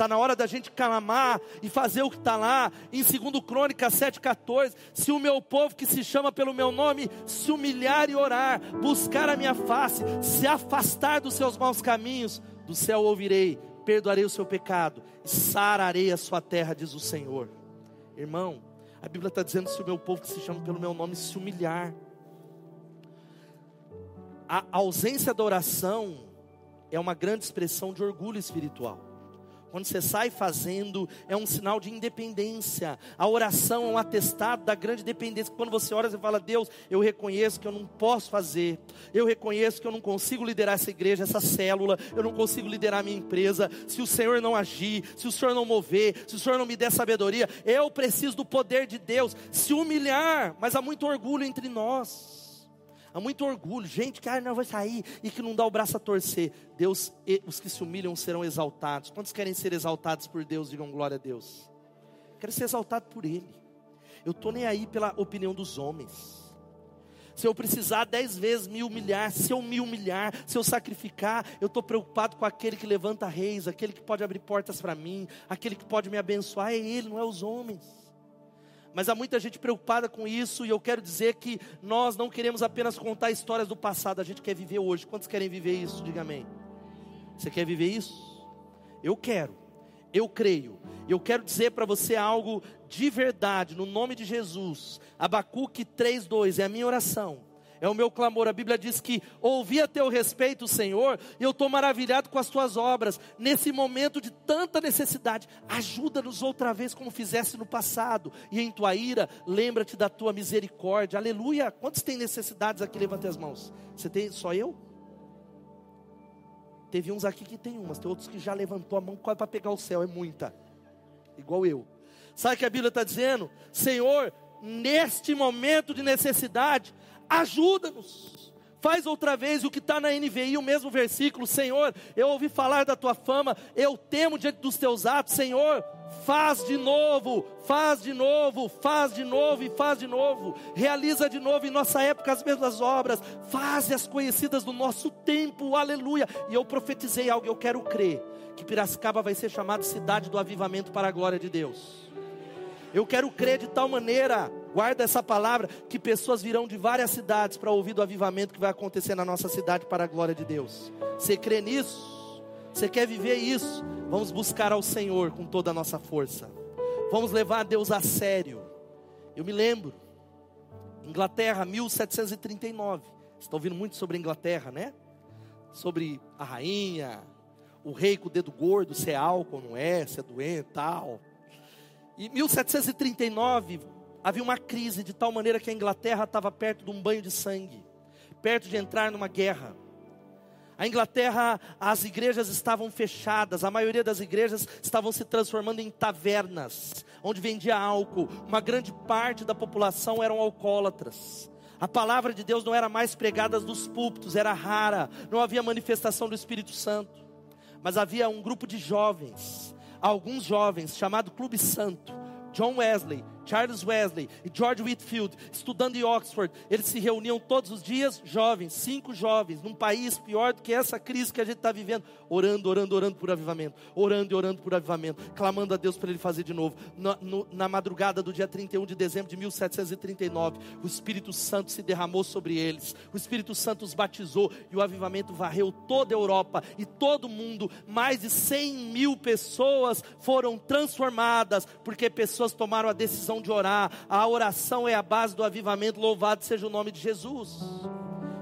Está na hora da gente clamar e fazer o que está lá. Em 2 Crônica 7,14. Se o meu povo que se chama pelo meu nome se humilhar e orar, buscar a minha face, se afastar dos seus maus caminhos, do céu ouvirei, perdoarei o seu pecado, sararei a sua terra, diz o Senhor. Irmão, A Bíblia está dizendo: se o meu povo que se chama pelo meu nome se humilhar. A ausência da oração é uma grande expressão de orgulho espiritual. Quando você sai fazendo, é um sinal de independência. A oração é um atestado da grande dependência. Quando você ora, você fala: Deus, eu reconheço que eu não posso fazer. Eu reconheço que eu não consigo liderar essa igreja, essa célula. Eu não consigo liderar a minha empresa. Se o Senhor não agir, se o Senhor não mover, se o Senhor não me der sabedoria, eu preciso do poder de Deus. Se humilhar, mas há muito orgulho entre nós. Há muito orgulho, gente que ah, não vai sair e que não dá o braço a torcer. Deus, os que se humilham serão exaltados. Quantos querem ser exaltados por Deus? Digam glória a Deus. Quero ser exaltado por Ele. Eu estou nem aí pela opinião dos homens. Se eu precisar dez vezes me humilhar, se eu me humilhar, se eu sacrificar, eu estou preocupado com aquele que levanta reis, aquele que pode abrir portas para mim, aquele que pode me abençoar, é Ele, não é os homens. Mas há muita gente preocupada com isso, e eu quero dizer que nós não queremos apenas contar histórias do passado, a gente quer viver hoje. Quantos querem viver isso? Diga amém. Você quer viver isso? Eu quero, eu creio. Eu quero dizer para você algo de verdade, no nome de Jesus. Abacuque 3,2 é a minha oração é o meu clamor. A Bíblia diz que ouvi a teu respeito, Senhor, e eu estou maravilhado com as tuas obras. Nesse momento de tanta necessidade, ajuda-nos outra vez como fizeste no passado. E em tua ira, lembra-te da tua misericórdia. Aleluia. Quantos têm necessidades aqui? Levante as mãos. Você tem só eu? Teve uns aqui que tem umas, tem outros que já levantou a mão quase para pegar o céu, é muita. Igual eu. Sabe o que a Bíblia está dizendo? Senhor, neste momento de necessidade, ajuda-nos. Faz outra vez o que está na NVI, o mesmo versículo, Senhor, eu ouvi falar da tua fama, eu temo diante dos teus atos, Senhor, faz de novo, faz de novo, faz de novo e faz de novo, realiza de novo em nossa época as mesmas obras, faz as conhecidas do nosso tempo, aleluia. E eu profetizei algo, eu quero crer que Piracicaba vai ser chamada cidade do avivamento para a glória de Deus. Eu quero crer de tal maneira, guarda essa palavra, que pessoas virão de várias cidades para ouvir do avivamento que vai acontecer na nossa cidade para a glória de Deus. Você crê nisso? Você quer viver isso? Vamos buscar ao Senhor com toda a nossa força. Vamos levar Deus a sério. Eu me lembro, Inglaterra, 1739. Você está ouvindo muito sobre a Inglaterra, né? Sobre a rainha, o rei com o dedo gordo, se é álcool, não é, se é doente, tal. Em 1739, havia uma crise de tal maneira que a Inglaterra estava perto de um banho de sangue, perto de entrar numa guerra. A Inglaterra, as igrejas estavam fechadas, a maioria das igrejas estavam se transformando em tavernas, onde vendia álcool. Uma grande parte da população eram alcoólatras. A palavra de Deus não era mais pregada dos púlpitos, era rara, não havia manifestação do Espírito Santo. Mas havia um grupo de jovens alguns jovens, chamado Clube Santo, John Wesley, Charles Wesley e George Whitfield, estudando em Oxford, eles se reuniam todos os dias, jovens, cinco jovens, num país pior do que essa crise que a gente está vivendo, orando, orando, orando por avivamento, orando e orando por avivamento, clamando a Deus para Ele fazer de novo. Na, no, na madrugada do dia 31 de dezembro de 1739, o Espírito Santo se derramou sobre eles, o Espírito Santo os batizou e o avivamento varreu toda a Europa e todo o mundo. Mais de 100 mil pessoas foram transformadas, porque pessoas tomaram a decisão de orar. A oração é a base do avivamento. Louvado seja o nome de Jesus.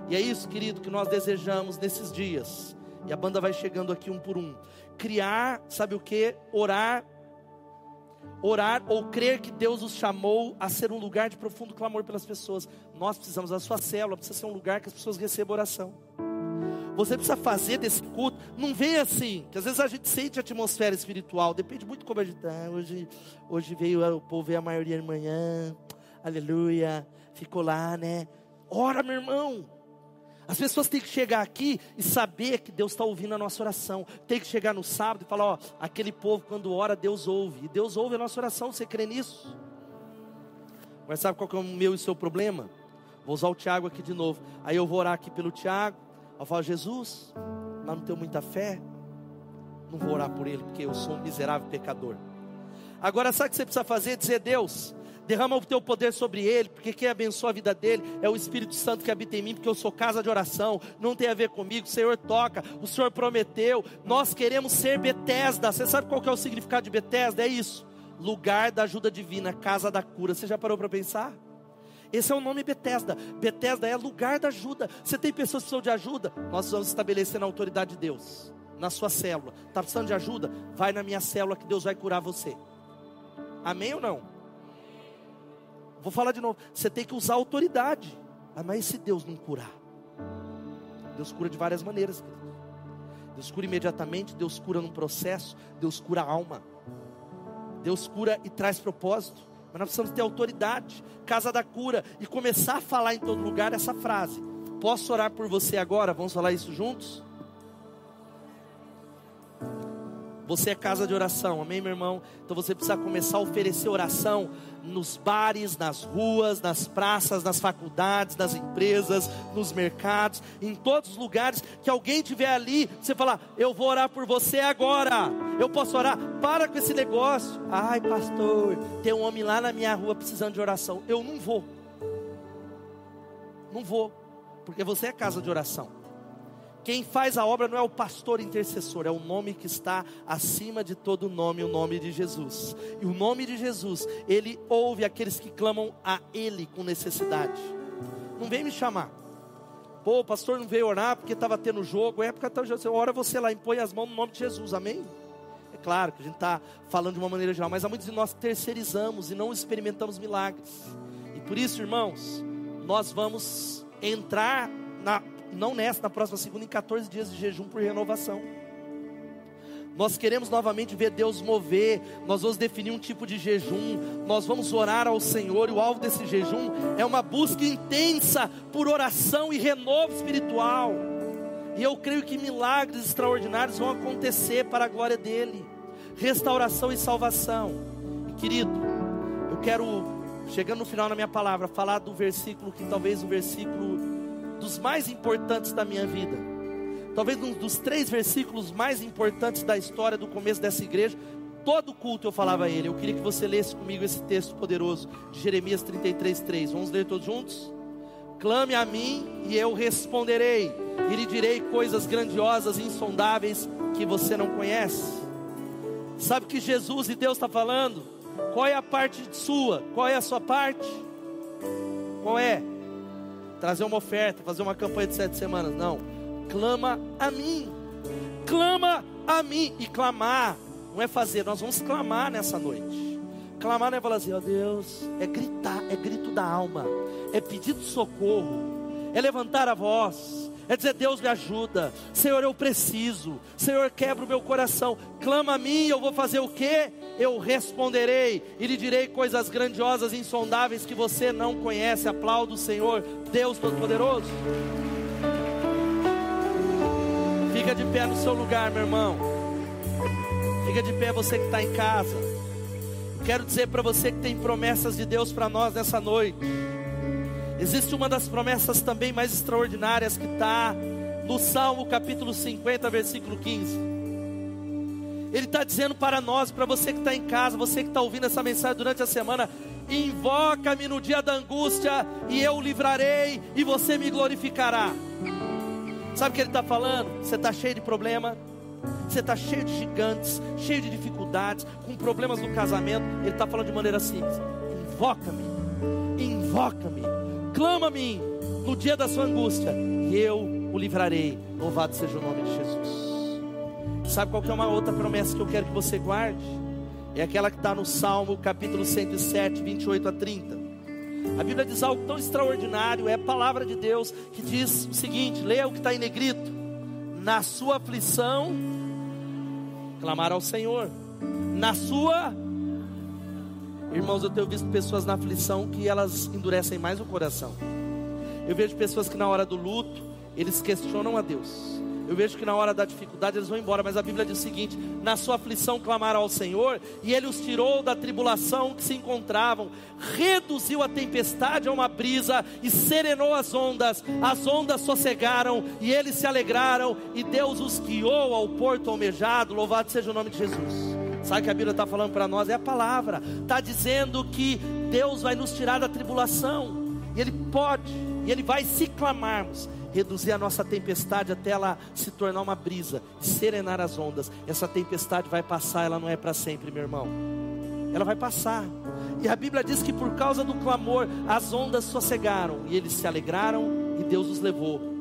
E é isso, querido, que nós desejamos nesses dias. E a banda vai chegando aqui um por um. Criar, sabe o que? Orar. Orar ou crer que Deus os chamou a ser um lugar de profundo clamor pelas pessoas. Nós precisamos, a sua célula precisa ser um lugar que as pessoas recebam oração. Você precisa fazer desse culto. Não vem assim, que às vezes a gente sente a atmosfera espiritual. Depende muito como a gente está. Hoje, hoje veio o povo veio a maioria de manhã. Aleluia. Ficou lá, né? Ora, meu irmão. As pessoas têm que chegar aqui e saber que Deus está ouvindo a nossa oração. Tem que chegar no sábado e falar: ó, aquele povo quando ora, Deus ouve. E Deus ouve a nossa oração. Você crê nisso? Mas sabe qual que é o meu e o seu problema? Vou usar o Tiago aqui de novo. Aí eu vou orar aqui pelo Tiago. Eu falo, Jesus, mas não tenho muita fé. Não vou orar por ele, porque eu sou um miserável pecador. Agora, sabe o que você precisa fazer? Dizer, Deus, derrama o teu poder sobre ele, porque quem abençoa a vida dele é o Espírito Santo que habita em mim, porque eu sou casa de oração, não tem a ver comigo, o Senhor toca, o Senhor prometeu, nós queremos ser Betesda, você sabe qual que é o significado de Betesda? É isso, lugar da ajuda divina, casa da cura. Você já parou para pensar? Esse é o nome Betesda. Betesda é lugar da ajuda. Você tem pessoas que precisam de ajuda? Nós vamos estabelecer na autoridade de Deus, na sua célula. Está precisando de ajuda? Vai na minha célula que Deus vai curar você. Amém ou não? Vou falar de novo. Você tem que usar autoridade. Ah, mas e se Deus não curar? Deus cura de várias maneiras. Deus cura imediatamente, Deus cura num processo, Deus cura a alma. Deus cura e traz propósito. Mas nós precisamos ter autoridade, casa da cura, e começar a falar em todo lugar essa frase. Posso orar por você agora? Vamos falar isso juntos? Você é casa de oração, amém, meu irmão? Então você precisa começar a oferecer oração nos bares, nas ruas, nas praças, nas faculdades, nas empresas, nos mercados, em todos os lugares que alguém tiver ali, você falar: Eu vou orar por você agora. Eu posso orar? Para com esse negócio. Ai, pastor, tem um homem lá na minha rua precisando de oração. Eu não vou. Não vou, porque você é casa de oração. Quem faz a obra não é o pastor intercessor, é o nome que está acima de todo nome, o nome de Jesus. E o nome de Jesus, ele ouve aqueles que clamam a ele com necessidade. Não vem me chamar. Pô, o pastor não veio orar porque estava tendo jogo. É está você ora você lá, impõe as mãos no nome de Jesus, amém? É claro que a gente está falando de uma maneira geral, mas há muitos de nós terceirizamos e não experimentamos milagres. E por isso, irmãos, nós vamos entrar na não nessa, na próxima segunda, em 14 dias de jejum por renovação. Nós queremos novamente ver Deus mover, nós vamos definir um tipo de jejum, nós vamos orar ao Senhor, e o alvo desse jejum é uma busca intensa por oração e renovo espiritual. E eu creio que milagres extraordinários vão acontecer para a glória dele. Restauração e salvação. E, querido, eu quero, chegando no final da minha palavra, falar do versículo que talvez o versículo dos mais importantes da minha vida. Talvez um dos três versículos mais importantes da história do começo dessa igreja. Todo culto eu falava a ele. Eu queria que você lesse comigo esse texto poderoso de Jeremias 33, 3. Vamos ler todos juntos? Clame a mim e eu responderei, e lhe direi coisas grandiosas e insondáveis que você não conhece. Sabe que Jesus e Deus está falando? Qual é a parte sua? Qual é a sua parte? Qual é? Trazer uma oferta, fazer uma campanha de sete semanas. Não. Clama a mim. Clama a mim. E clamar não é fazer, nós vamos clamar nessa noite. Clamar não é falar assim, ó oh Deus, é gritar, é grito da alma, é pedido de socorro, é levantar a voz, é dizer: Deus me ajuda, Senhor, eu preciso, Senhor, quebra o meu coração, clama a mim, eu vou fazer o que? Eu responderei e lhe direi coisas grandiosas insondáveis que você não conhece. Aplaudo o Senhor, Deus Todo-Poderoso. Fica de pé no seu lugar, meu irmão. Fica de pé você que está em casa. Quero dizer para você que tem promessas de Deus para nós nessa noite. Existe uma das promessas também mais extraordinárias que está no Salmo capítulo 50, versículo 15. Ele está dizendo para nós, para você que está em casa, você que está ouvindo essa mensagem durante a semana, invoca-me no dia da angústia e eu o livrarei e você me glorificará. Sabe o que ele está falando? Você está cheio de problema, você está cheio de gigantes, cheio de dificuldades, com problemas no casamento. Ele está falando de maneira simples: invoca-me, invoca-me clama a mim no dia da sua angústia, e eu o livrarei. Louvado seja o nome de Jesus. Sabe qual que é uma outra promessa que eu quero que você guarde? É aquela que está no Salmo capítulo 107, 28 a 30. A Bíblia diz algo tão extraordinário, é a palavra de Deus que diz o seguinte: leia o que está em negrito. Na sua aflição, clamar ao Senhor. Na sua Irmãos, eu tenho visto pessoas na aflição que elas endurecem mais o coração. Eu vejo pessoas que na hora do luto, eles questionam a Deus. Eu vejo que na hora da dificuldade eles vão embora, mas a Bíblia diz o seguinte: na sua aflição clamaram ao Senhor, e Ele os tirou da tribulação que se encontravam, reduziu a tempestade a uma brisa e serenou as ondas. As ondas sossegaram e eles se alegraram, e Deus os guiou ao porto almejado. Louvado seja o nome de Jesus. Sabe o que a Bíblia está falando para nós? É a palavra. Está dizendo que Deus vai nos tirar da tribulação. E Ele pode, e Ele vai, se clamarmos, reduzir a nossa tempestade até ela se tornar uma brisa, serenar as ondas. Essa tempestade vai passar, ela não é para sempre, meu irmão. ela vai passar. E a Bíblia diz que por causa do clamor, as ondas sossegaram e eles se alegraram e Deus os levou.